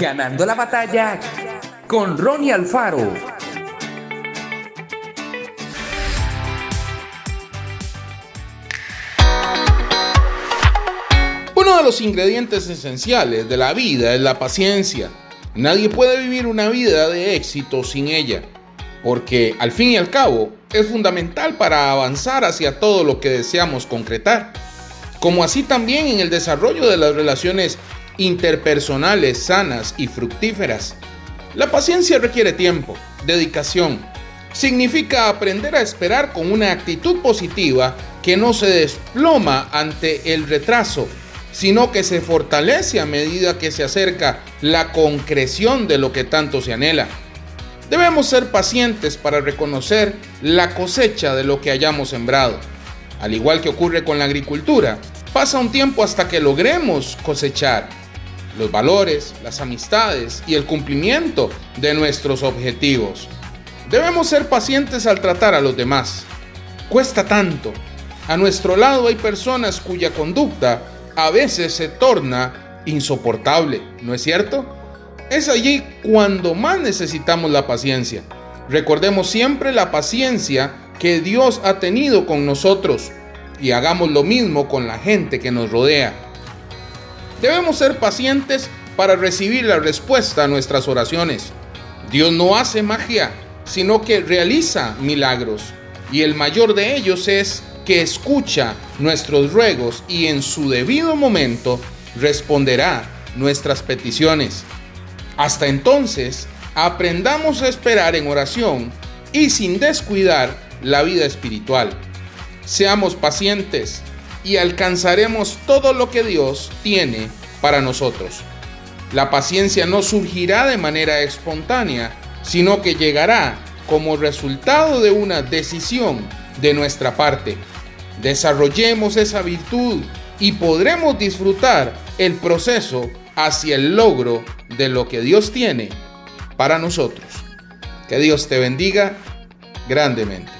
Ganando la batalla con Ronnie Alfaro. Uno de los ingredientes esenciales de la vida es la paciencia. Nadie puede vivir una vida de éxito sin ella, porque al fin y al cabo es fundamental para avanzar hacia todo lo que deseamos concretar, como así también en el desarrollo de las relaciones interpersonales sanas y fructíferas. La paciencia requiere tiempo, dedicación. Significa aprender a esperar con una actitud positiva que no se desploma ante el retraso, sino que se fortalece a medida que se acerca la concreción de lo que tanto se anhela. Debemos ser pacientes para reconocer la cosecha de lo que hayamos sembrado. Al igual que ocurre con la agricultura, pasa un tiempo hasta que logremos cosechar los valores, las amistades y el cumplimiento de nuestros objetivos. Debemos ser pacientes al tratar a los demás. Cuesta tanto. A nuestro lado hay personas cuya conducta a veces se torna insoportable, ¿no es cierto? Es allí cuando más necesitamos la paciencia. Recordemos siempre la paciencia que Dios ha tenido con nosotros y hagamos lo mismo con la gente que nos rodea. Debemos ser pacientes para recibir la respuesta a nuestras oraciones. Dios no hace magia, sino que realiza milagros. Y el mayor de ellos es que escucha nuestros ruegos y en su debido momento responderá nuestras peticiones. Hasta entonces, aprendamos a esperar en oración y sin descuidar la vida espiritual. Seamos pacientes y alcanzaremos todo lo que Dios tiene para nosotros. La paciencia no surgirá de manera espontánea, sino que llegará como resultado de una decisión de nuestra parte. Desarrollemos esa virtud y podremos disfrutar el proceso hacia el logro de lo que Dios tiene para nosotros. Que Dios te bendiga grandemente.